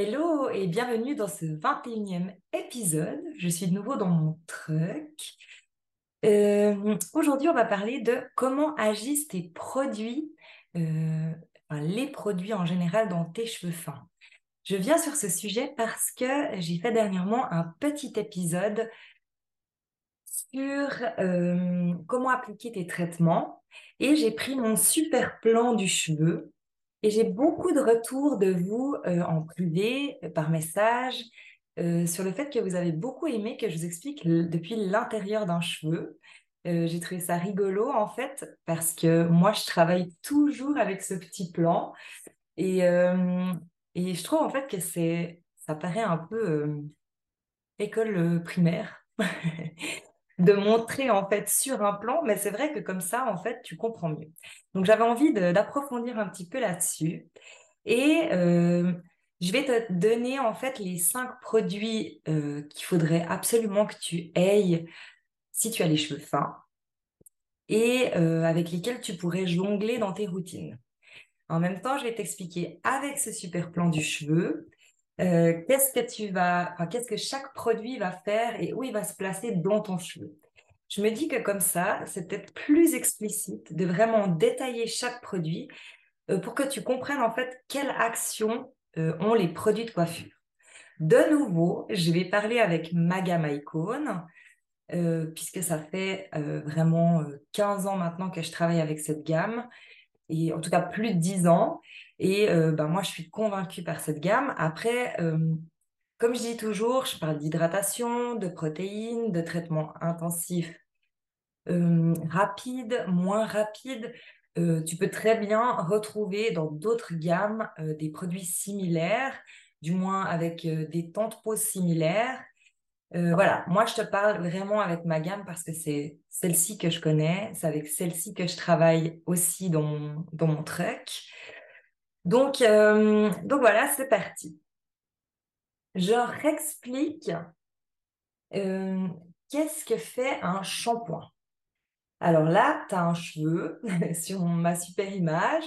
Hello et bienvenue dans ce 21e épisode. Je suis de nouveau dans mon truck. Euh, aujourd'hui, on va parler de comment agissent tes produits, euh, les produits en général dans tes cheveux fins. Je viens sur ce sujet parce que j'ai fait dernièrement un petit épisode sur euh, comment appliquer tes traitements et j'ai pris mon super plan du cheveu et j'ai beaucoup de retours de vous euh, en privé, euh, par message, euh, sur le fait que vous avez beaucoup aimé que je vous explique depuis l'intérieur d'un cheveu. j'ai trouvé ça rigolo en fait parce que moi je travaille toujours avec ce petit plan et, et je trouve en fait que ça paraît un peu école primaire de montrer en fait sur un plan, mais c'est vrai que comme ça, en fait, tu comprends mieux. Donc j'avais envie d'approfondir un petit peu là-dessus. Et euh, je vais te donner en fait les cinq produits euh, qu'il faudrait absolument que tu aies si tu as les cheveux fins et euh, avec lesquels tu pourrais jongler dans tes routines. En même temps, je vais t'expliquer avec ce super plan du cheveu euh, qu'est-ce que tu vas, qu'est-ce que chaque produit va faire et où il va se placer dans ton cheveu? Je me dis que comme ça, c'est peut-être plus explicite de vraiment détailler chaque produit euh, pour que tu comprennes en fait quelle action euh, ont les produits de coiffure. De nouveau, je vais parler avec ma gamme Icon, puisque ça fait vraiment 15 ans maintenant que je travaille avec cette gamme, et en tout cas plus de 10 ans. Et euh, ben, moi, je suis convaincue par cette gamme. Après, euh, comme je dis toujours, je parle d'hydratation, de protéines, de traitement intensif euh, rapide, moins rapide. tu peux très bien retrouver dans d'autres gammes des produits similaires, du moins avec des temps de pause similaires. voilà, moi je te parle vraiment avec ma gamme parce que c'est celle-ci que je connais, c'est avec celle-ci que je travaille aussi dans mon, dans mon truck. Donc, euh, donc voilà, c'est parti. Je réexplique euh, qu'est-ce que fait un shampoing. Alors là, tu as un cheveu sur ma super image.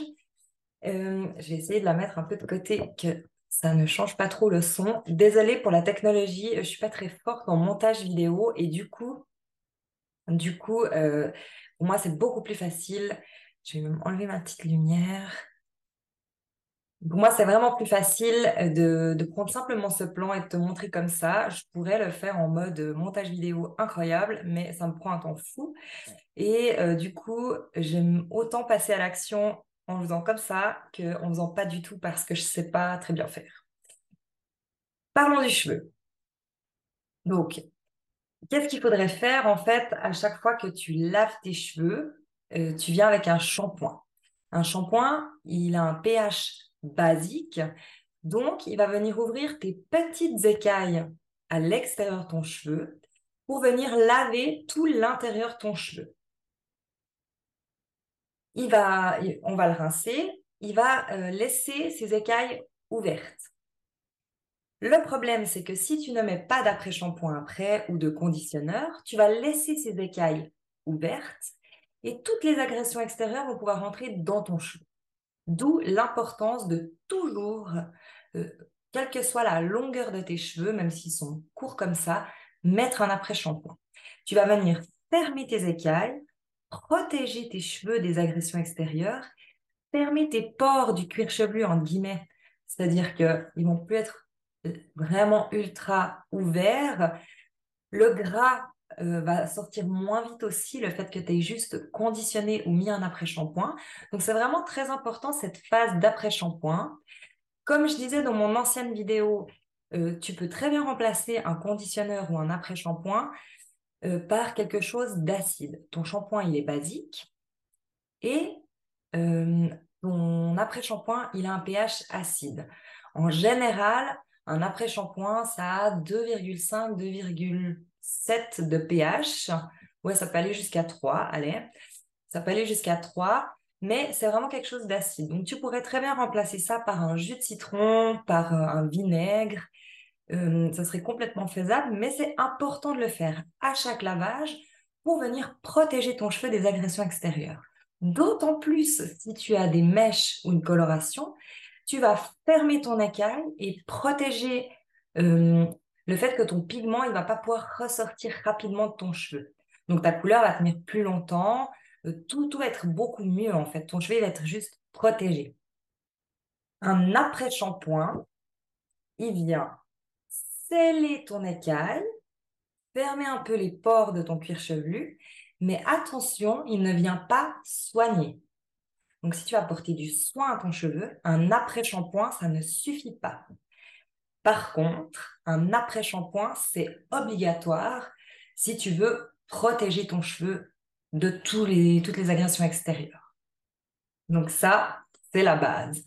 Euh, je vais essayer de la mettre un peu de côté, que ça ne change pas trop le son. Désolée pour la technologie, je ne suis pas très forte en montage vidéo et du coup, du coup pour moi, c'est beaucoup plus facile. Je vais même enlever ma petite lumière. Pour moi, c'est vraiment plus facile de, de, prendre simplement ce plan et de te montrer comme ça. Je pourrais le faire en mode montage vidéo incroyable, mais ça me prend un temps fou. Et euh, du coup, j'aime autant passer à l'action en faisant comme ça qu'en faisant pas du tout parce que je ne sais pas très bien faire. Parlons du cheveu. Donc, qu'est-ce qu'il faudrait faire en fait à chaque fois que tu laves tes cheveux? Euh, Tu viens avec un shampoing. Un shampoing, il a un pH basique. Donc, il va venir ouvrir tes petites écailles à l'extérieur de ton cheveu pour venir laver tout l'intérieur de ton cheveu. Il va, on va le rincer, il va euh, laisser ses écailles ouvertes. Le problème, c'est que si tu ne mets pas d'après-shampoing après ou de conditionneur, tu vas laisser ces écailles ouvertes et toutes les agressions extérieures vont pouvoir rentrer dans ton cheveu. D'où l'importance de toujours, euh, quelle que soit la longueur de tes cheveux, même s'ils sont courts comme ça, mettre un après-shampoing. Tu vas venir fermer tes écailles, protéger tes cheveux des agressions extérieures, fermer tes pores du cuir chevelu, en guillemets, c'est-à-dire qu'ils vont plus être euh, vraiment ultra ouverts. Le gras euh, va sortir moins vite aussi le fait que tu aies juste conditionné ou mis un après-shampoing. Donc, c'est vraiment très important cette phase d'après-shampoing. Comme je disais dans mon ancienne vidéo, euh, tu peux très bien remplacer un conditionneur ou un après-shampoing euh, par quelque chose d'acide. Ton shampoing, il est basique et ton après-shampoing, il a un pH acide. En général, un après-shampoing, ça a 2,5, 2,7 de pH. Ouais, ça peut aller jusqu'à 3, allez. Ça peut aller jusqu'à 3, mais c'est vraiment quelque chose d'acide. Donc, tu pourrais très bien remplacer ça par un jus de citron, par euh, un vinaigre. Euh, ça serait complètement faisable, mais c'est important de le faire à chaque lavage pour venir protéger ton cheveu des agressions extérieures. D'autant plus si tu as des mèches ou une coloration, tu vas fermer ton écaille et protéger euh, le fait que ton pigment il va pas pouvoir ressortir rapidement de ton cheveu. Donc ta couleur va tenir plus longtemps, euh, tout, va être beaucoup mieux en fait. Ton cheveu va être juste protégé. Un après-shampoing, il vient sceller ton écaille, fermer un peu les pores de ton cuir chevelu, mais attention, il ne vient pas soigner. Donc, si tu as apporté du soin à ton cheveu, un après-shampoing, ça ne suffit pas. Par contre, un après-shampoing, c'est obligatoire si tu veux protéger ton cheveu de toutes les agressions extérieures. Donc ça, c'est la base.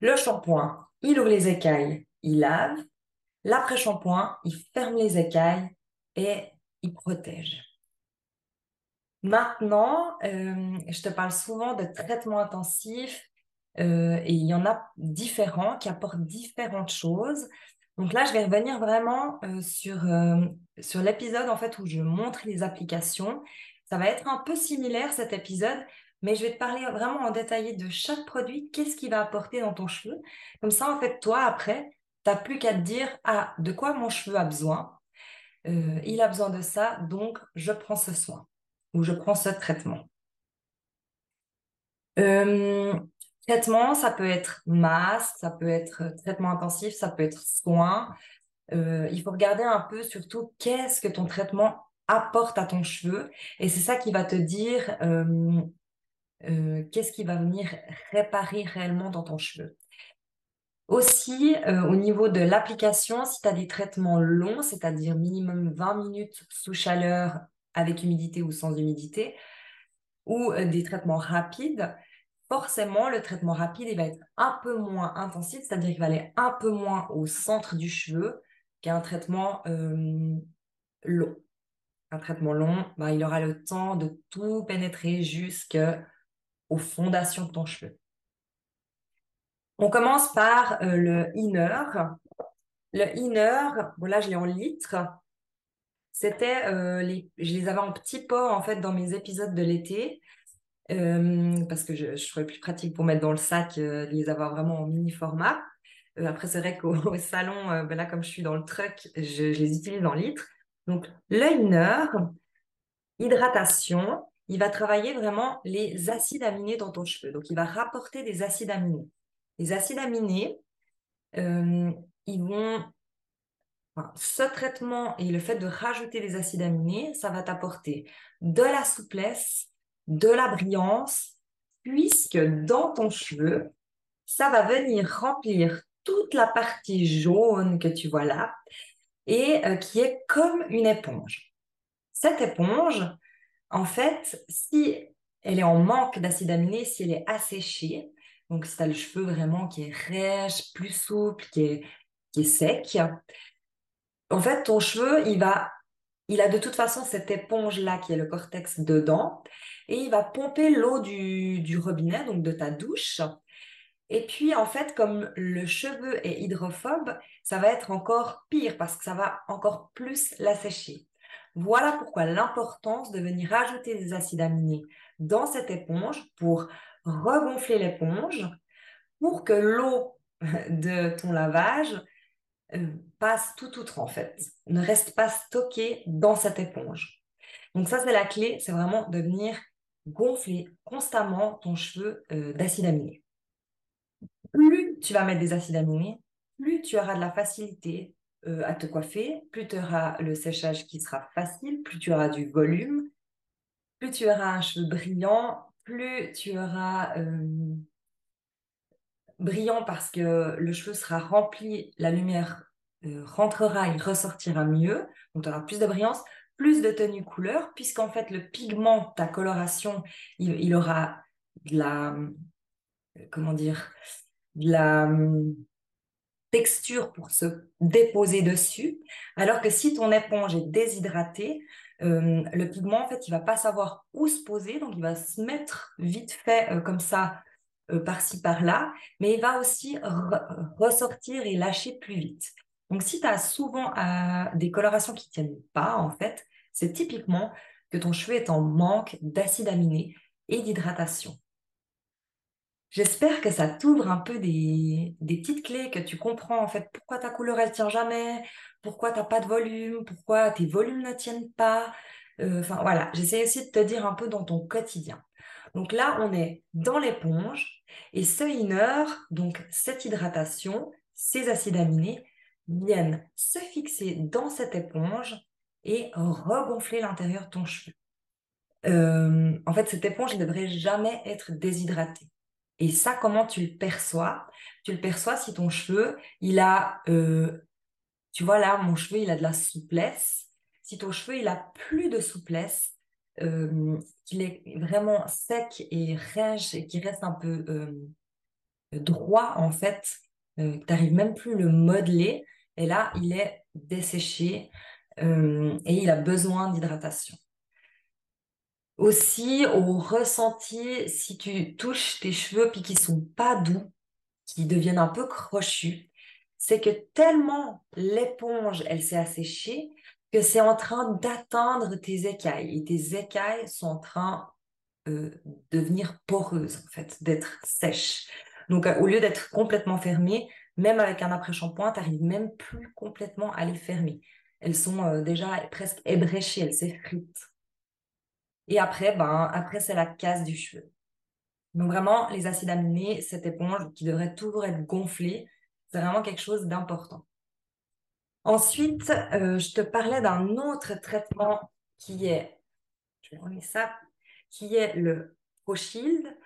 Le shampoing, il ouvre les écailles, il lave. L'après-shampoing, il ferme les écailles et il protège. Maintenant, euh, je te parle souvent de traitements intensifs euh, et il y en a différents qui apportent différentes choses. Donc là, je vais revenir vraiment euh, sur, sur l'épisode en fait où je montre les applications. Ça va être un peu similaire cet épisode, mais je vais te parler vraiment en détaillé de chaque produit, qu'est-ce qu'il va apporter dans ton cheveu? Comme ça, en fait, toi, après, tu n'as plus qu'à te dire, ah, de quoi mon cheveu a besoin? Il a besoin de ça, donc je prends ce soin où je prends ce traitement. Euh, traitement, ça peut être masque, ça peut être traitement intensif, ça peut être soin. Euh, il faut regarder un peu surtout qu'est-ce que ton traitement apporte à ton cheveu. Et c'est ça qui va te dire euh, qu'est-ce qui va venir réparer réellement dans ton cheveu. Aussi, au niveau de l'application, si tu as des traitements longs, c'est-à-dire minimum 20 minutes sous chaleur avec humidité ou sans humidité, ou euh, des traitements rapides, forcément, le traitement rapide, il va être un peu moins intensif, c'est-à-dire qu'il va aller un peu moins au centre du cheveu qu'un traitement euh, long. Un traitement long, bah, il aura le temps de tout pénétrer jusqu'aux fondations de ton cheveu. On commence par euh, le inner. Le inner, voilà, je l'ai en litres c'était euh, les, je les avais en petits pots en fait dans mes épisodes de l'été euh, parce que je, je, trouvais plus pratique pour mettre dans le sac euh, les avoir vraiment en mini format. après c'est vrai qu'au salon, ben là comme je suis dans le truck, je, les utilise en litres. Donc liner, hydratation, il va travailler vraiment les acides aminés dans ton cheveu. Donc il va rapporter des acides aminés. Les acides aminés, ils vont ce traitement et le fait de rajouter des acides aminés, ça va t'apporter de la souplesse, de la brillance, puisque dans ton cheveu, ça va venir remplir toute la partie jaune que tu vois là et euh, qui est comme une éponge. Cette éponge, en fait, si elle est en manque d'acides aminés, si elle est asséchée, donc si tu as le cheveu vraiment qui est rêche, plus souple, qui est, qui est sec, en fait, ton cheveu, il va, il a de toute façon cette éponge-là qui est le cortex dedans, et il va pomper l'eau du, robinet, donc de ta douche. Et puis, en fait, comme le cheveu est hydrophobe, ça va être encore pire parce que ça va encore plus l'assécher. Voilà pourquoi l'importance de venir ajouter des acides aminés dans cette éponge pour regonfler l'éponge, pour que l'eau de ton lavage euh, passe tout outre en fait, ne reste pas stocké dans cette éponge. Donc ça c'est la clé, c'est vraiment de venir gonfler constamment ton cheveu euh, d'acide aminé. Plus tu vas mettre des acides aminés, plus tu auras de la facilité euh, à te coiffer, plus tu auras le séchage qui sera facile, plus tu auras du volume, plus tu auras un cheveu brillant, plus tu auras euh, brillant parce que le cheveu sera rempli, la lumière euh, rentrera, il ressortira mieux, donc tu auras plus de brillance, plus de tenue couleur, puisqu'en fait le pigment, ta coloration, il, aura de la, euh, comment dire, la texture pour se déposer dessus, alors que si ton éponge est déshydratée, euh, le pigment, en fait, il va pas savoir où se poser, donc il va se mettre vite fait euh, comme ça, par-ci, par-là, mais il va aussi ressortir et lâcher plus vite. Donc, si tu as souvent des colorations qui tiennent pas, en fait, c'est typiquement que ton cheveu est en manque d'acide aminé et d'hydratation. J'espère que ça t'ouvre un peu des, petites clés, que tu comprends en fait pourquoi ta couleur elle tient jamais, pourquoi tu n'as pas de volume, pourquoi tes volumes ne tiennent pas. Euh, enfin voilà, j'essaie aussi de te dire un peu dans ton quotidien. Donc là, on est dans l'éponge et ce inner, donc cette hydratation, ces acides aminés viennent se fixer dans cette éponge et regonfler l'intérieur de ton cheveu. Euh, en fait, cette éponge ne devrait jamais être déshydratée. Et ça, comment tu le perçois? Tu le perçois si ton cheveu, il a, euh, tu vois là, mon cheveu, il a de la souplesse. Si ton cheveu, il a plus de souplesse, euh, qu'il est vraiment sec et rêche et qu'il reste un peu droit, en fait, tu n'arrives même plus à le modeler. Et là, il est desséché et il a besoin d'hydratation. Aussi, au ressenti, si tu touches tes cheveux puis qu'ils sont pas doux, qui deviennent un peu crochus, c'est que tellement l'éponge, elle s'est asséchée, que c'est en train d'atteindre tes écailles. Et tes écailles sont en train euh, de devenir poreuses, en fait, d'être sèches. Donc, euh, au lieu d'être complètement fermées, même avec un après-shampoing, tu n'arrives même plus complètement à les fermer. Elles sont euh, déjà presque ébréchées, elles s'effritent. Et après, ben, après c'est la casse du cheveu. Donc vraiment, les acides aminés, cette éponge qui devrait toujours être gonflée, c'est vraiment quelque chose d'important. Ensuite, euh, je te parlais d'un autre traitement qui est, je vais ça, qui est le ProShield.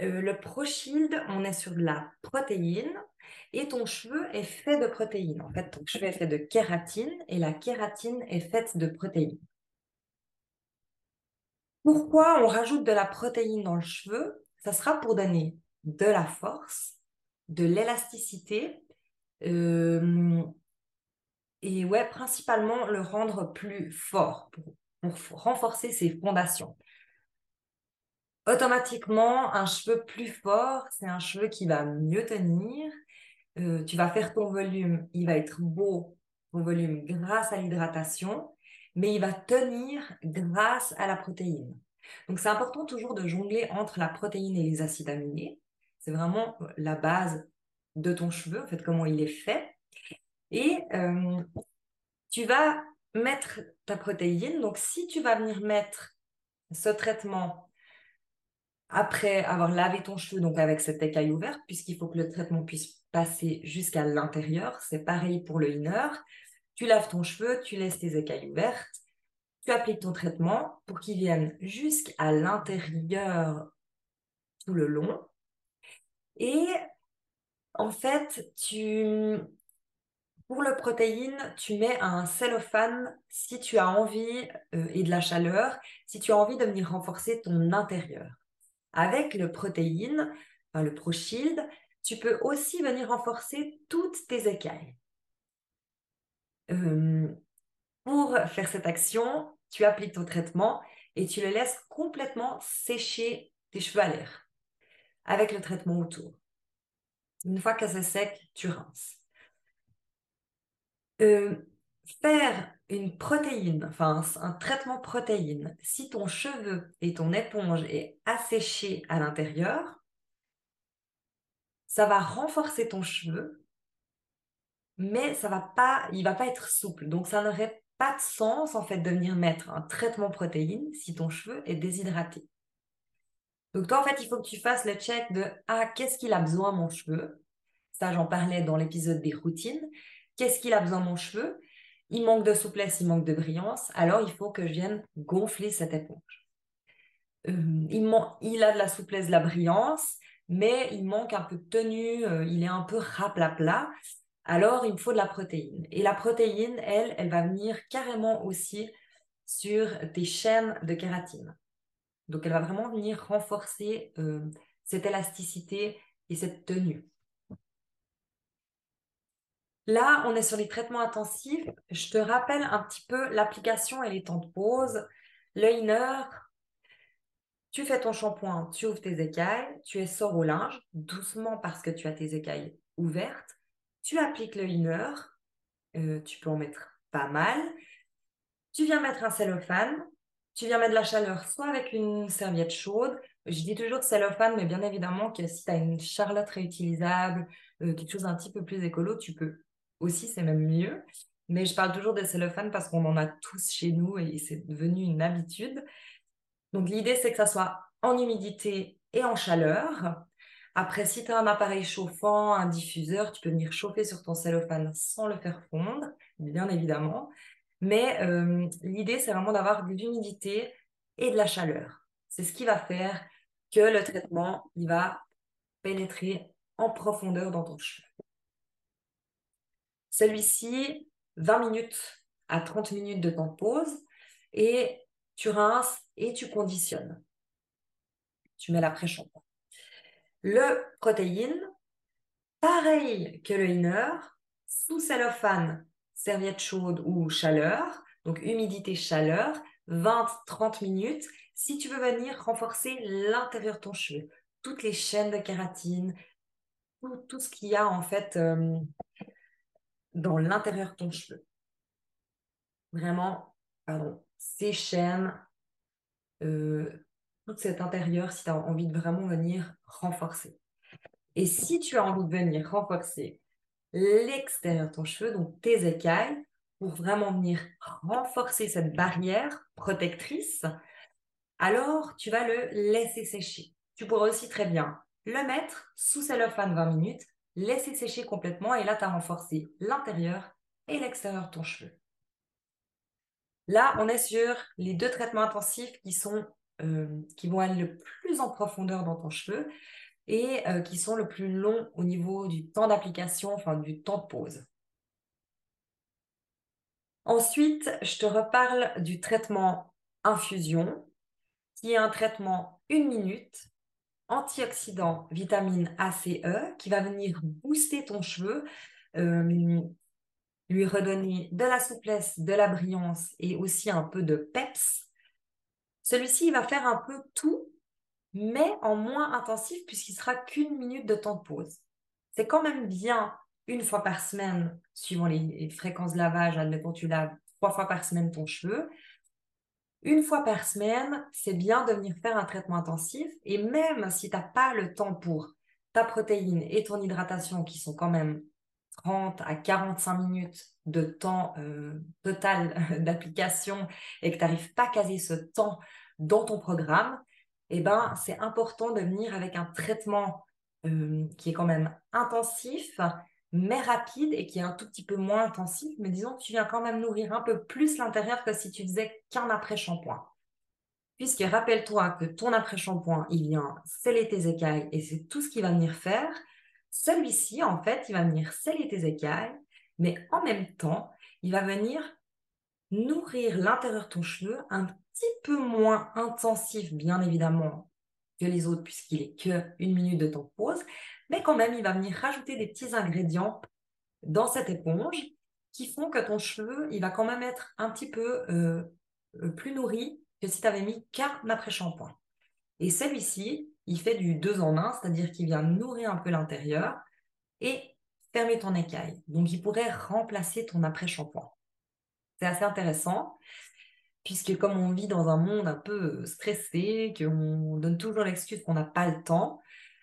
Euh, le ProShield, on est sur de la protéine et ton cheveu est fait de protéines. En fait, ton cheveu est fait de kératine et la kératine est faite de protéines. Pourquoi on rajoute de la protéine dans le cheveu? Ça sera pour donner de la force, de l'élasticité euh, et ouais, principalement le rendre plus fort pour, renforcer ses fondations. Automatiquement, un cheveu plus fort, c'est un cheveu qui va mieux tenir. Euh, tu vas faire ton volume, il va être beau, ton volume grâce à l'hydratation mais il va tenir grâce à la protéine. Donc c'est important toujours de jongler entre la protéine et les acides aminés. C'est vraiment euh, la base de ton cheveu, en fait, comment il est fait. Et euh, tu vas mettre ta protéine. Donc si tu vas venir mettre ce traitement après avoir lavé ton cheveu, donc avec cette écaille ouverte, puisqu'il faut que le traitement puisse passer jusqu'à l'intérieur. C'est pareil pour le inner. Tu laves ton cheveu, tu laisses tes écailles ouvertes, tu appliques ton traitement pour qu'il vienne jusqu'à l'intérieur tout le long. Et en fait, tu, pour le protéine, tu mets un cellophane si tu as envie euh, et de la chaleur, si tu as envie de venir renforcer ton intérieur. Avec le protéine, le ProShield, tu peux aussi venir renforcer toutes tes écailles. Euh, pour faire cette action, tu appliques ton traitement et tu le laisses complètement sécher tes cheveux à l'air avec le traitement autour. Une fois que c'est sec, tu rinces. Euh, faire une protéine, enfin un traitement protéine, si ton cheveu et ton éponge est asséché à l'intérieur, ça va renforcer ton cheveu mais ça va pas, il va pas être souple. Donc ça n'aurait pas de sens en fait de venir mettre un traitement protéine si ton cheveu est déshydraté. Donc toi en fait il faut que tu fasses le check de ah qu'est-ce qu'il a besoin mon cheveu? Ça j'en parlais dans l'épisode des routines. qu'est-ce qu'il a besoin mon cheveu? Il manque de souplesse, il manque de brillance, alors il faut que je vienne gonfler cette éponge. Euh, il, il, a de la souplesse, de la brillance, mais il manque un peu de tenue, euh, il est un peu raplapla. Alors, il me faut de la protéine. Et la protéine, elle, elle va venir carrément aussi sur tes chaînes de kératine. Donc, elle va vraiment venir renforcer euh, cette élasticité et cette tenue. Là, on est sur les traitements intensifs. Je te rappelle un petit peu l'application et les temps de pause. Le tu fais ton shampoing, tu ouvres tes écailles, tu essores au linge, doucement parce que tu as tes écailles ouvertes. Tu appliques le inner, euh, tu peux en mettre pas mal. Tu viens mettre un cellophane, tu viens mettre de la chaleur soit avec une serviette chaude. Je dis toujours cellophane, mais bien évidemment que si tu as une charlotte réutilisable, euh, quelque chose un petit peu plus écolo, tu peux aussi, c'est même mieux. Mais je parle toujours de cellophane parce qu'on en a tous chez nous et c'est devenu une habitude. Donc l'idée, c'est que ça soit en humidité et en chaleur. Après, si tu as un appareil chauffant, un diffuseur, tu peux venir chauffer sur ton cellophane sans le faire fondre, bien évidemment. Mais euh, l'idée, c'est vraiment d'avoir de l'humidité et de la chaleur. C'est ce qui va faire que le traitement, il va pénétrer en profondeur dans ton cheveu. Celui-ci, 20 minutes à 30 minutes de temps de pause et tu rinces et tu conditionnes. Tu mets l'après-shampoing. Le protéine, pareil que le inner, sous cellophane, serviette chaude ou chaleur, donc humidité, chaleur, 20-30 minutes. Si tu veux venir renforcer l'intérieur de ton cheveu, toutes les chaînes de kératine, tout, ce qu'il y a en fait euh, dans l'intérieur de ton cheveu. Vraiment, pardon, ces chaînes, euh, tout cet intérieur, si tu as envie de vraiment venir renforcer. Et si tu as envie de venir renforcer l'extérieur de ton cheveu, donc tes écailles, pour vraiment venir renforcer cette barrière protectrice, alors tu vas le laisser sécher. Tu pourras aussi très bien le mettre sous cellophane 20 minutes, laisser sécher complètement et là tu as renforcé l'intérieur et l'extérieur de ton cheveu. Là, on est sur les deux traitements intensifs qui, sont, euh, qui vont aller le plus en profondeur dans ton cheveu et euh, qui sont le plus longs au niveau du temps d'application, enfin du temps de pause. Ensuite, je te reparle du traitement infusion, qui est un traitement une minute, antioxydant, vitamine A, E, qui va venir booster ton cheveu, euh, lui redonner de la souplesse, de la brillance et aussi un peu de peps. Celui-ci, va faire un peu tout, mais en moins intensif puisqu'il sera qu'une minute de temps de pause. C'est quand même bien une fois par semaine, suivant les, fréquences de lavage, admettons tu laves trois fois par semaine ton cheveu. Une fois par semaine, c'est bien de venir faire un traitement intensif et même si tu n'as pas le temps pour ta protéine et ton hydratation qui sont quand même 30 à 45 minutes de temps euh, total d'application et que tu n'arrives pas à caser ce temps dans ton programme, eh ben, c'est important de venir avec un traitement euh, qui est quand même intensif, mais rapide et qui est un tout petit peu moins intensif. Mais disons que tu viens quand même nourrir un peu plus l'intérieur que si tu faisais qu'un après-shampoing. Puisque rappelle-toi que ton après-shampoing, il vient sceller tes écailles et c'est tout ce qu'il va venir faire. Celui-ci, en fait, il va venir sceller tes écailles, mais en même temps, il va venir nourrir l'intérieur de ton cheveu un petit peu moins intensif, bien évidemment, que les autres, puisqu'il est que une minute de temps de pause, mais quand même, il va venir rajouter des petits ingrédients dans cette éponge qui font que ton cheveu, il va quand même être un petit peu euh, euh, plus nourri que si tu avais mis qu'un après-shampoing. Et celui-ci, il fait du 2 en 1, c'est-à-dire qu'il vient nourrir un peu l'intérieur et fermer ton écaille. Donc, il pourrait remplacer ton après-shampoing. C'est assez intéressant, puisque comme on vit dans un monde un peu stressé, qu'on donne toujours l'excuse qu'on n'a pas le temps,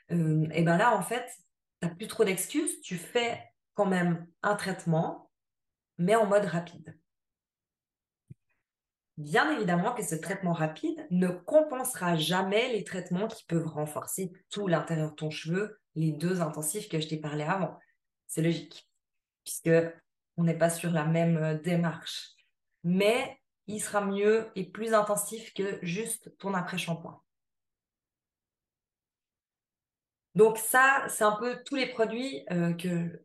et bien là, en fait, tu n'as plus trop d'excuses, tu fais quand même un traitement, mais en mode rapide. Bien évidemment que ce traitement rapide ne compensera jamais les traitements qui peuvent renforcer tout l'intérieur de ton cheveu, les deux intensifs que je t'ai parlé avant. C'est logique, puisque on n'est pas sur la même démarche. Mais il sera mieux et plus intensif que juste ton après-shampoing. Donc ça, c'est un peu tous les produits euh, que,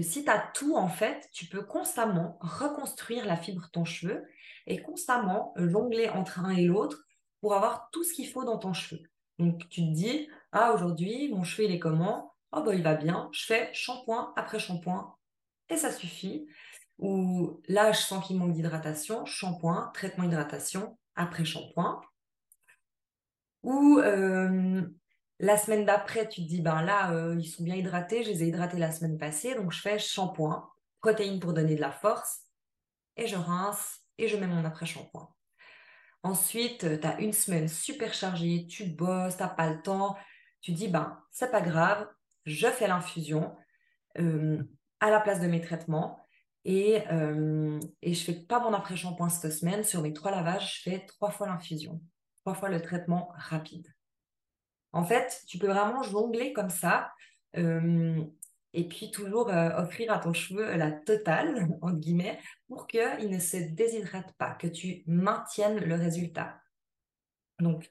si tu as tout, en fait, tu peux constamment reconstruire la fibre de ton cheveu et constamment jongler entre un et l'autre pour avoir tout ce qu'il faut dans ton cheveu. Donc tu te dis, ah aujourd'hui, mon cheveu, il est comment? Oh bah il va bien, je fais shampoing après shampoing et ça suffit. Ou là, je sens qu'il manque d'hydratation, shampoing, traitement hydratation après shampoing. Ou euh, la semaine d'après, tu te dis, ben là, euh, ils sont bien hydratés, je les ai hydratés la semaine passée, donc je fais shampoing, protéines pour donner de la force, et je rince et je mets mon après-shampoing. Ensuite, tu as une semaine super chargée, tu bosses, tu n'as pas le temps, tu dis, ben, c'est pas grave, je fais l'infusion euh, à la place de mes traitements et, euh, et je fais pas mon après-shampoing cette semaine. Sur mes trois lavages, je fais trois fois l'infusion, trois fois le traitement rapide. En fait, tu peux vraiment jongler comme ça euh, et puis toujours offrir à ton cheveu la totale, entre guillemets, pour qu'il ne se déshydrate pas, que tu maintiennes le résultat. Donc,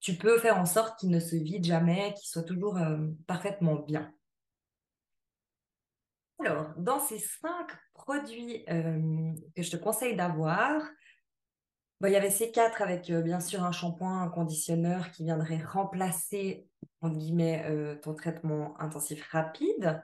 tu peux faire en sorte qu'il ne se vide jamais, qu'il soit toujours euh, parfaitement bien. Alors, dans ces cinq produits euh, que je te conseille d'avoir, il y avait ces quatre avec euh, bien sûr un shampoing, un conditionneur qui viendrait remplacer, entre guillemets, ton traitement intensif rapide.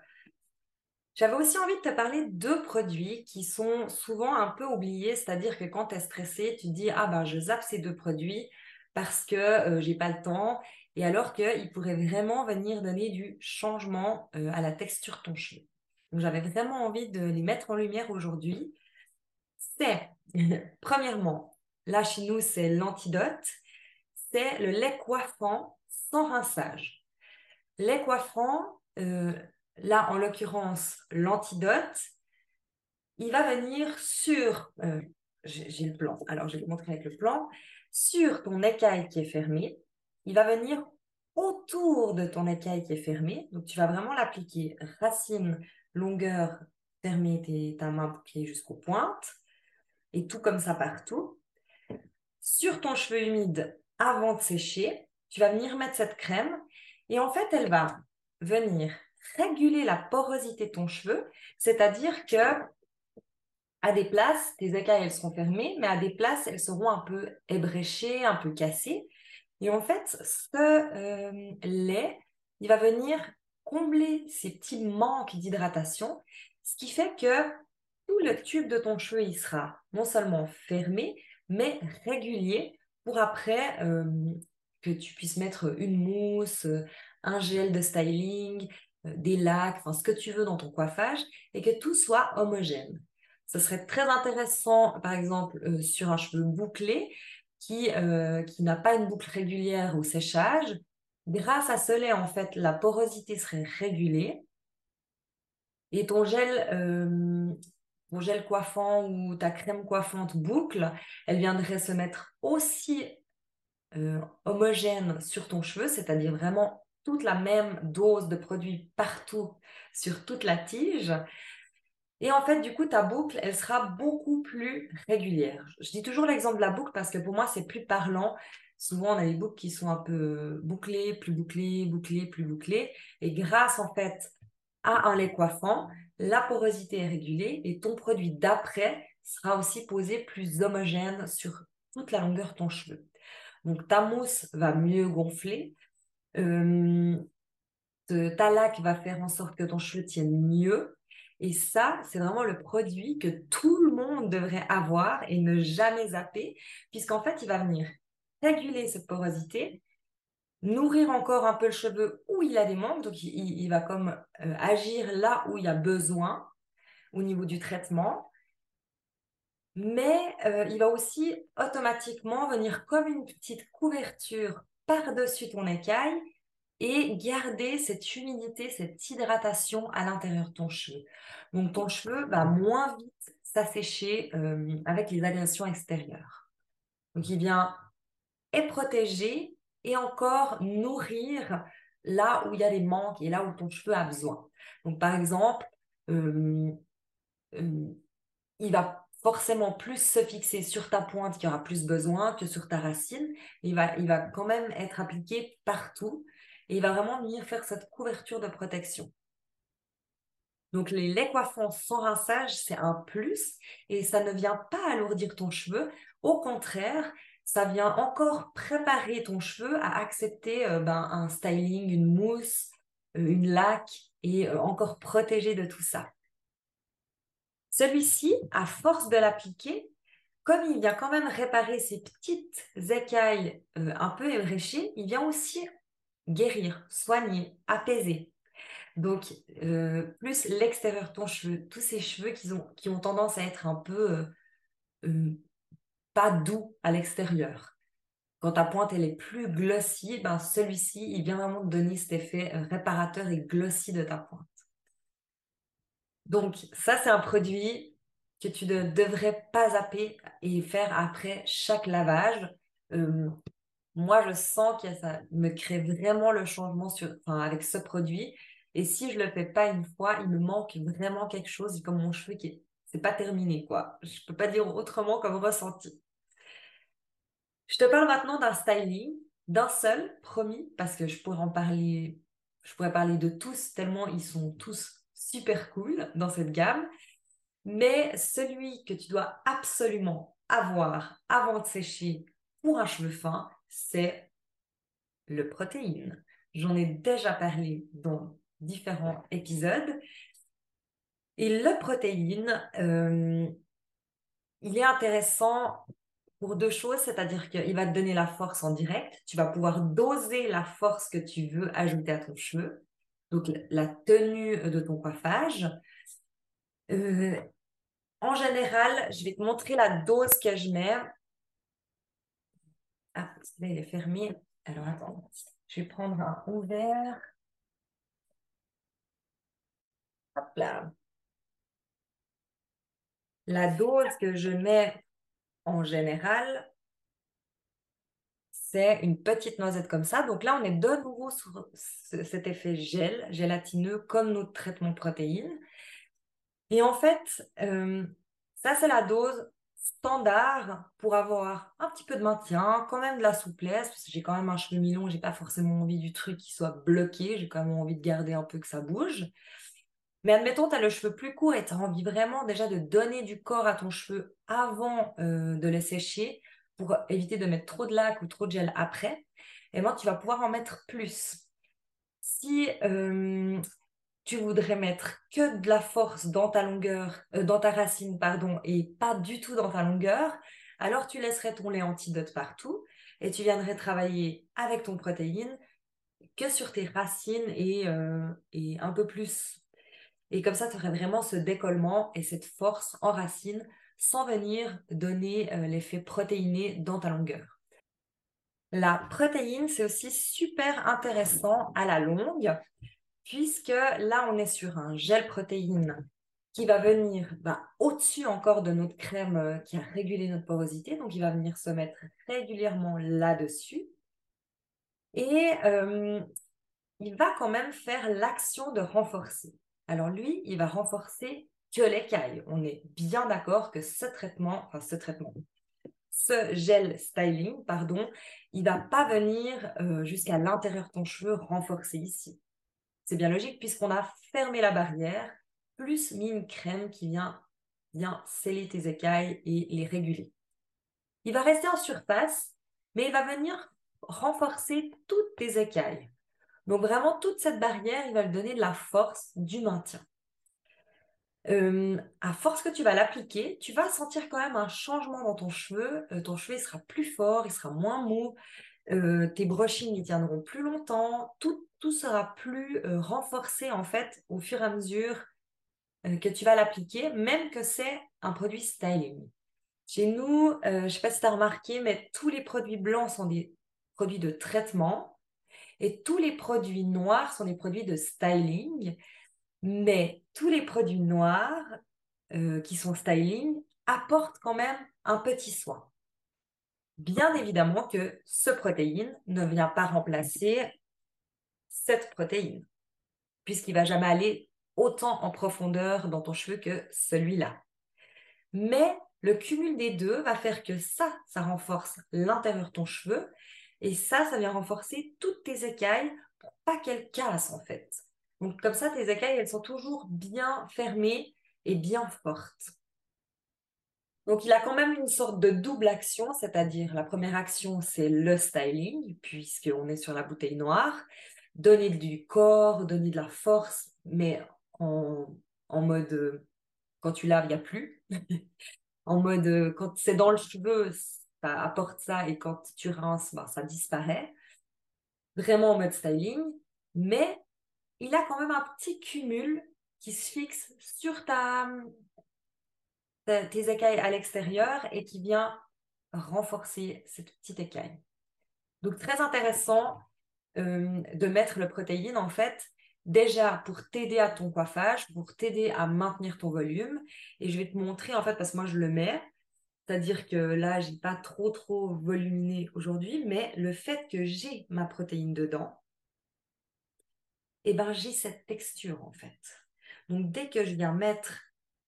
J'avais aussi envie de te parler de produits qui sont souvent un peu oubliés, c'est-à-dire que quand tu es stressé, tu te dis Ah ben je zappe ces deux produits, parce que euh, j'ai pas le temps, et alors qu'il pourrait vraiment venir donner du changement euh, à la texture de ton cheveu. Donc j'avais vraiment envie de les mettre en lumière aujourd'hui. C'est, premièrement, là chez nous, c'est l'antidote, c'est le lait coiffant sans rinçage. Lait coiffant, euh, là en l'occurrence l'antidote, il va venir sur, j'ai le plan, alors je vais vous montrer avec le plan, sur ton écaille qui est fermée. Il va venir autour de ton écaille qui est fermée. Donc, tu vas vraiment l'appliquer racine, longueur, fermer ta main qu'il jusqu'aux pointes. Et tout comme ça partout. Sur ton cheveu humide, avant de sécher, tu vas venir mettre cette crème. Et en fait, elle va venir réguler la porosité de ton cheveu. C'est-à-dire que à des places, tes écailles, elles seront fermées, mais à des places, elles seront un peu ébréchées, un peu cassées. Et en fait, ce euh, lait, il va venir combler ces petits manques d'hydratation, ce qui fait que tout le tube de ton cheveu, il sera non seulement fermé, mais régulier pour après euh, que tu puisses mettre une mousse, un gel de styling, euh, des lacs, enfin ce que tu veux dans ton coiffage, et que tout soit homogène. Ce serait très intéressant, par exemple, euh, sur un cheveu bouclé qui, euh, qui n'a pas une boucle régulière au séchage. Grâce à ce lait, en fait, la porosité serait régulée. Et ton gel, euh, ton gel coiffant ou ta crème coiffante boucle, elle viendrait se mettre aussi homogène sur ton cheveu, c'est-à-dire vraiment toute la même dose de produit partout sur toute la tige. Et en fait, du coup, ta boucle, elle sera beaucoup plus régulière. Je dis toujours l'exemple de la boucle parce que pour moi, c'est plus parlant. Souvent, on a des boucles qui sont un peu bouclées, plus bouclées, bouclées, plus bouclées. Et grâce, en fait, à un lait coiffant, la porosité est régulée et ton produit d'après sera aussi posé plus homogène sur toute la longueur de ton cheveu. Donc, ta mousse va mieux gonfler. Euh, ta laque va faire en sorte que ton cheveu tienne mieux. Et ça, c'est vraiment le produit que tout le monde devrait avoir et ne jamais zapper, puisqu'en fait, il va venir réguler cette porosité, nourrir encore un peu le cheveu où il a des manques, donc il, va comme euh, agir là où il y a besoin au niveau du traitement, mais euh, il va aussi automatiquement venir comme une petite couverture par-dessus ton écaille et garder cette humidité, cette hydratation à l'intérieur de ton cheveu. Donc ton cheveu va moins vite s'assécher euh, avec les agressions extérieures. Donc il vient et protéger et encore nourrir là où il y a des manques et là où ton cheveu a besoin. Donc par exemple, euh, euh, il va forcément plus se fixer sur ta pointe qui aura plus besoin que sur ta racine. Il va, il va quand même être appliqué partout et il va vraiment venir faire cette couverture de protection. Donc les laits coiffants sans rinçage, c'est un plus et ça ne vient pas alourdir ton cheveu. Au contraire, ça vient encore préparer ton cheveu à accepter euh, ben, un styling, une mousse, euh, une laque et euh, encore protéger de tout ça. Celui-ci, à force de l'appliquer, comme il vient quand même réparer ces petites écailles un peu ébréchées, il vient aussi guérir, soigner, apaiser. Donc, plus l'extérieur de ton cheveu, tous ces cheveux qui ont tendance à être un peu pas doux à l'extérieur. Quand ta pointe elle est plus glossy, ben celui-ci, il vient vraiment te donner cet effet euh, réparateur et glossy de ta pointe. Donc ça, c'est un produit que tu ne devrais pas zapper et faire après chaque lavage. Moi, je sens que ça me crée vraiment le changement sur, avec ce produit. Et si je le fais pas une fois, il me manque vraiment quelque chose. Comme mon cheveu qui c'est pas terminé, quoi. Je peux pas dire autrement comme ressenti. Je te parle maintenant d'un styling, d'un seul, promis, parce que je pourrais en parler, je pourrais parler de tous, tellement ils sont tous super cool dans cette gamme. Mais celui que tu dois absolument avoir avant de sécher pour un cheveu fin, c'est le protéine. J'en ai déjà parlé dans différents épisodes. Et le protéine, euh, il est intéressant deux choses, c'est-à-dire qu'il va te donner la force en direct. Tu vas pouvoir doser la force que tu veux ajouter à ton cheveu, donc la tenue de ton coiffage. Euh, en général, je vais te montrer la dose que je mets. Ah, il est fermé. Alors, attends, je vais prendre un ouvert. La dose que je mets en général, c'est une petite noisette comme ça. Donc là, on est de nouveau sur cet effet gel, gélatineux, comme notre traitement protéine. Et en fait, euh, ça, c'est la dose standard pour avoir un petit peu de maintien, quand même de la souplesse, parce j'ai quand même un cheveu mi-long, j'ai pas forcément envie du truc qui soit bloqué, j'ai quand même envie de garder un peu que ça bouge. Mais admettons, tu as le cheveu plus court et tu as envie vraiment déjà de donner du corps à ton cheveu avant euh, de le sécher pour éviter de mettre trop de lac ou trop de gel après. Et moi, tu vas pouvoir en mettre plus. Si euh, tu voudrais mettre que de la force dans ta longueur, euh, dans ta racine, pardon, et pas du tout dans ta longueur, alors tu laisserais ton lait antidote partout et tu viendrais travailler avec ton protéine que sur tes racines et, et un peu plus et comme ça, tu aurais vraiment ce décollement et cette force en racine sans venir donner euh, l'effet protéiné dans ta longueur. La protéine, c'est aussi super intéressant à la longue, puisque là, on est sur un gel protéine qui va venir bah, au-dessus encore de notre crème euh, qui a régulé notre porosité. Donc, il va venir se mettre régulièrement là-dessus. Et euh, il va quand même faire l'action de renforcer. Alors lui, il va renforcer que l'écaille. On est bien d'accord que ce traitement, enfin ce traitement, ce gel styling, pardon, il va pas venir euh, jusqu'à l'intérieur de ton cheveu renforcer ici. C'est bien logique puisqu'on a fermé la barrière, plus mis une crème qui vient, vient sceller tes écailles et les réguler. Il va rester en surface, mais il va venir renforcer toutes tes écailles. Donc vraiment, toute cette barrière, il va lui donner de la force du maintien. Euh, à force que tu vas l'appliquer, tu vas sentir quand même un changement dans ton cheveu. Euh, ton cheveu sera plus fort, il sera moins mou. Euh, tes brushings y tiendront plus longtemps. Tout, tout sera plus renforcé en fait au fur et à mesure que tu vas l'appliquer, même que c'est un produit styling. Chez nous, je ne sais pas si tu as remarqué, mais tous les produits blancs sont des produits de traitement. Et tous les produits noirs sont des produits de styling, mais tous les produits noirs euh, qui sont styling apportent quand même un petit soin. Bien évidemment que ce protéine ne vient pas remplacer cette protéine, puisqu'il va jamais aller autant en profondeur dans ton cheveu que celui-là. Mais le cumul des deux va faire que ça, ça renforce l'intérieur de ton cheveu et ça, ça vient renforcer toutes tes écailles pour pas qu'elles cassent en fait. Donc comme ça, tes écailles, elles sont toujours bien fermées et bien fortes. Donc il a quand même une sorte de double action, c'est-à-dire la première action, c'est le styling, puisqu'on est sur la bouteille noire, donner du corps, donner de la force, mais en, mode euh, quand tu laves, il n'y a plus. en mode euh, quand c'est dans le cheveu, ça apporte ça, et quand tu rinces, ben, ça disparaît. Vraiment en mode styling, mais il a quand même un petit cumul qui se fixe sur ta, tes écailles à l'extérieur et qui vient renforcer cette petite écaille. Donc très intéressant euh, de mettre le protéine en fait déjà pour t'aider à ton coiffage, pour t'aider à maintenir ton volume. Et je vais te montrer en fait parce que moi je le mets. C'est-à-dire que là, j'ai pas trop trop voluminé aujourd'hui, mais le fait que j'ai ma protéine dedans, eh ben j'ai cette texture en fait. Donc dès que je viens mettre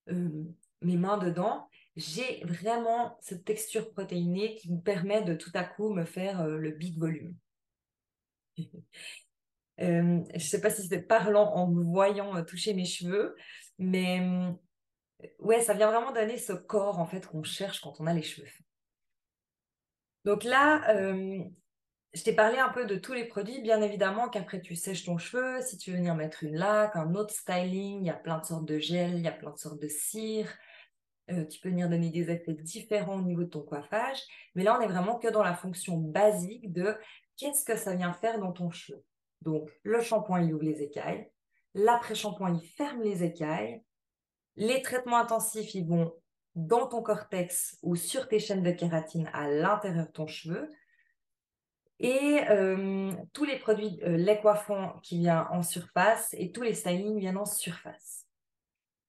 mes mains dedans, j'ai vraiment cette texture protéinée qui me permet de tout à coup me faire le big volume. Je ne sais pas si c'est parlant en me voyant toucher mes cheveux, mais ouais, ça vient vraiment donner ce corps en fait qu'on cherche quand on a les cheveux. Donc là, je t'ai parlé un peu de tous les produits, bien évidemment qu'après tu sèches ton cheveu, si tu veux venir mettre une laque, un autre styling, il y a plein de sortes de gel, il y a plein de sortes de cire, euh, tu peux venir donner des effets différents au niveau de ton coiffage, mais là on est vraiment que dans la fonction basique de qu'est-ce que ça vient faire dans ton cheveu. Donc le shampoing il ouvre les écailles, l'après-shampoing il ferme les écailles, les traitements intensifs ils vont dans ton cortex ou sur tes chaînes de kératine à l'intérieur de ton cheveu. Et euh, tous les produits, euh, les coiffants qui viennent en surface et tous les stylings viennent en surface.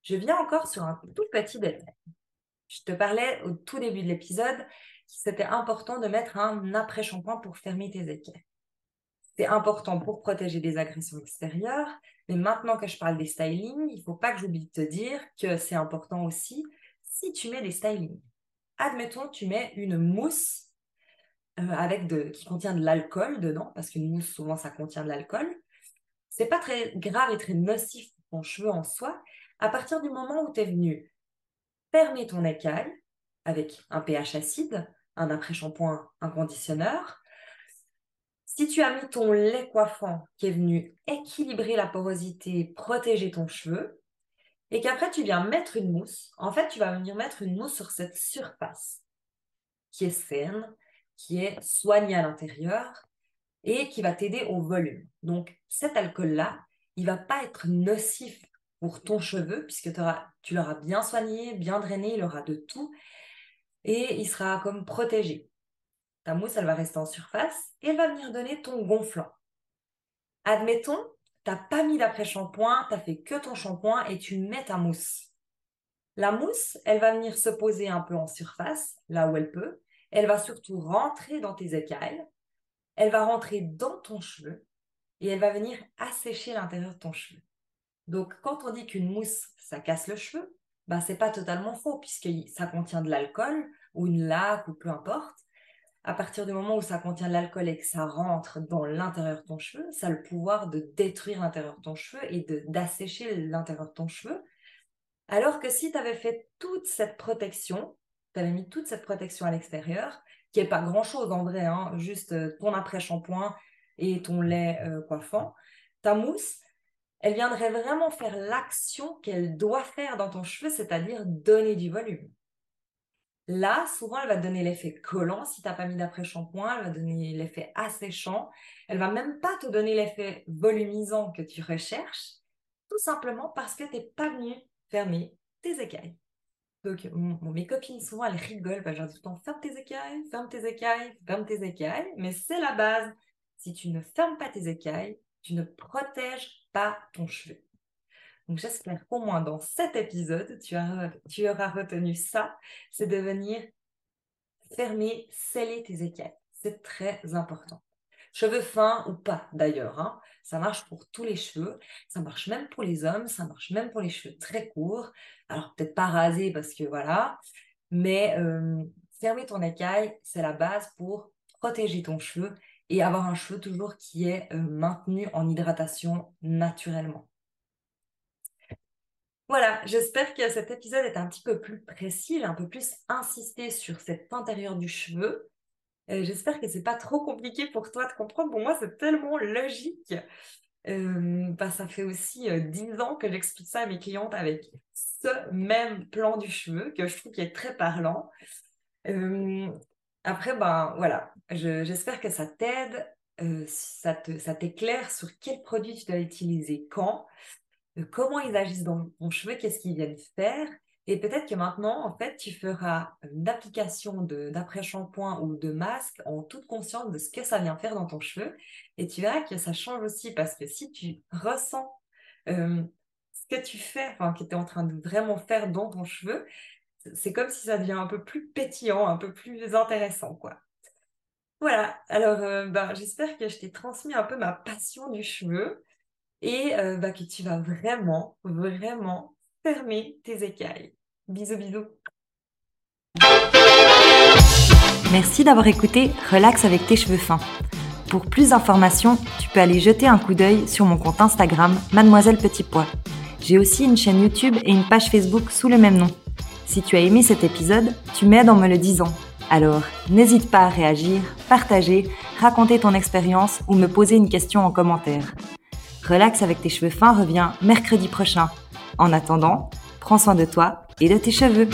Je viens encore sur un tout petit détail. Je te parlais au tout début de l'épisode c'était important de mettre un après-shampoing pour fermer tes écailles. C'est important pour protéger des agressions extérieures, mais maintenant que je parle des stylings, il ne faut pas que j'oublie de te dire que c'est important aussi si tu mets des stylings. Admettons, tu mets une mousse euh, avec de, qui contient de l'alcool dedans, parce qu'une mousse, souvent, ça contient de l'alcool. C'est pas très grave et très nocif pour ton cheveu en soi. À partir du moment où tu es venu fermer ton écaille avec un pH acide, un après-shampoing, un conditionneur, si tu as mis ton lait coiffant qui est venu équilibrer la porosité, protéger ton cheveu, et qu'après tu viens mettre une mousse, en fait tu vas venir mettre une mousse sur cette surface qui est saine, qui est soignée à l'intérieur et qui va t'aider au volume. Donc cet alcool-là, il va pas être nocif pour ton cheveu puisque tu l'auras bien soigné, bien drainé, il aura de tout et il sera comme protégé. Ta mousse, elle va rester en surface et elle va venir donner ton gonflant. Admettons, tu n'as pas mis d'après-shampoing, tu n'as fait que ton shampoing et tu mets ta mousse. La mousse, elle va venir se poser un peu en surface, là où elle peut, elle va surtout rentrer dans tes écailles, elle va rentrer dans ton cheveu et elle va venir assécher l'intérieur de ton cheveu. Donc, quand on dit qu'une mousse, ça casse le cheveu, ben, c'est pas totalement faux puisque ça contient de l'alcool ou une laque ou peu importe. À partir du moment où ça contient de l'alcool et que ça rentre dans l'intérieur de ton cheveu, ça a le pouvoir de détruire l'intérieur de ton cheveu et d'assécher l'intérieur de ton cheveu. Alors que si tu avais fait toute cette protection, tu avais mis toute cette protection à l'extérieur, qui n'est pas grand-chose en vrai, hein, juste euh, ton après-shampoing et ton lait euh, coiffant, ta mousse, elle viendrait vraiment faire l'action qu'elle doit faire dans ton cheveu, c'est-à-dire donner du volume. Là, souvent, elle va donner l'effet collant si tu n'as pas mis d'après-shampoing, elle va donner l'effet asséchant, elle va même pas te donner l'effet volumisant que tu recherches, tout simplement parce que tu n'es pas venu fermer tes écailles. Donc, mes copines, souvent, elles rigolent, que je dis tout le temps, ferme tes écailles, ferme tes écailles, ferme tes écailles, mais c'est la base. Si tu ne fermes pas tes écailles, tu ne protèges pas ton cheveu. Donc j'espère qu'au moins dans cet épisode, tu, auras retenu ça, c'est de venir fermer, sceller tes écailles. C'est très important. Cheveux fins ou pas d'ailleurs, hein. Ça marche pour tous les cheveux, ça marche même pour les hommes, ça marche même pour les cheveux très courts. Alors peut-être pas rasés parce que voilà, mais fermer ton écaille, c'est la base pour protéger ton cheveu et avoir un cheveu toujours qui est maintenu en hydratation naturellement. Voilà, j'espère que cet épisode est un petit peu plus précis, un peu plus insisté sur cet intérieur du cheveu. Euh, j'espère que c'est pas trop compliqué pour toi de comprendre. Pour moi, c'est tellement logique. Euh, bah, ça fait aussi euh, dix ans que j'explique ça à mes clientes avec ce même plan du cheveu que je trouve qui est très parlant. après, ben voilà, j'espère que ça t'aide, ça t'éclaire sur quel produit tu dois utiliser quand comment ils agissent dans ton cheveu, qu'est-ce qu'ils viennent faire. Et peut-être que maintenant, en fait, tu feras une application d'après-shampoing ou de masque en toute conscience de ce que ça vient faire dans ton cheveu. Et tu verras que ça change aussi parce que si tu ressens euh, ce que tu fais, enfin, que tu es en train de vraiment faire dans ton cheveu, c'est comme si ça devient un peu plus pétillant, un peu plus intéressant, quoi. Voilà, alors ben, j'espère que je t'ai transmis un peu ma passion du cheveu et euh, bah, que tu vas vraiment, vraiment fermer tes écailles. Bisous, bisous. Merci d'avoir écouté Relax avec tes cheveux fins. Pour plus d'informations, tu peux aller jeter un coup d'œil sur mon compte Instagram Mademoiselle Petit Pois. J'ai aussi une chaîne YouTube et une page Facebook sous le même nom. Si tu as aimé cet épisode, tu m'aides en me le disant. Alors, n'hésite pas à réagir, partager, raconter ton expérience ou me poser une question en commentaire. Relax avec tes cheveux fins revient mercredi prochain. En attendant, prends soin de toi et de tes cheveux.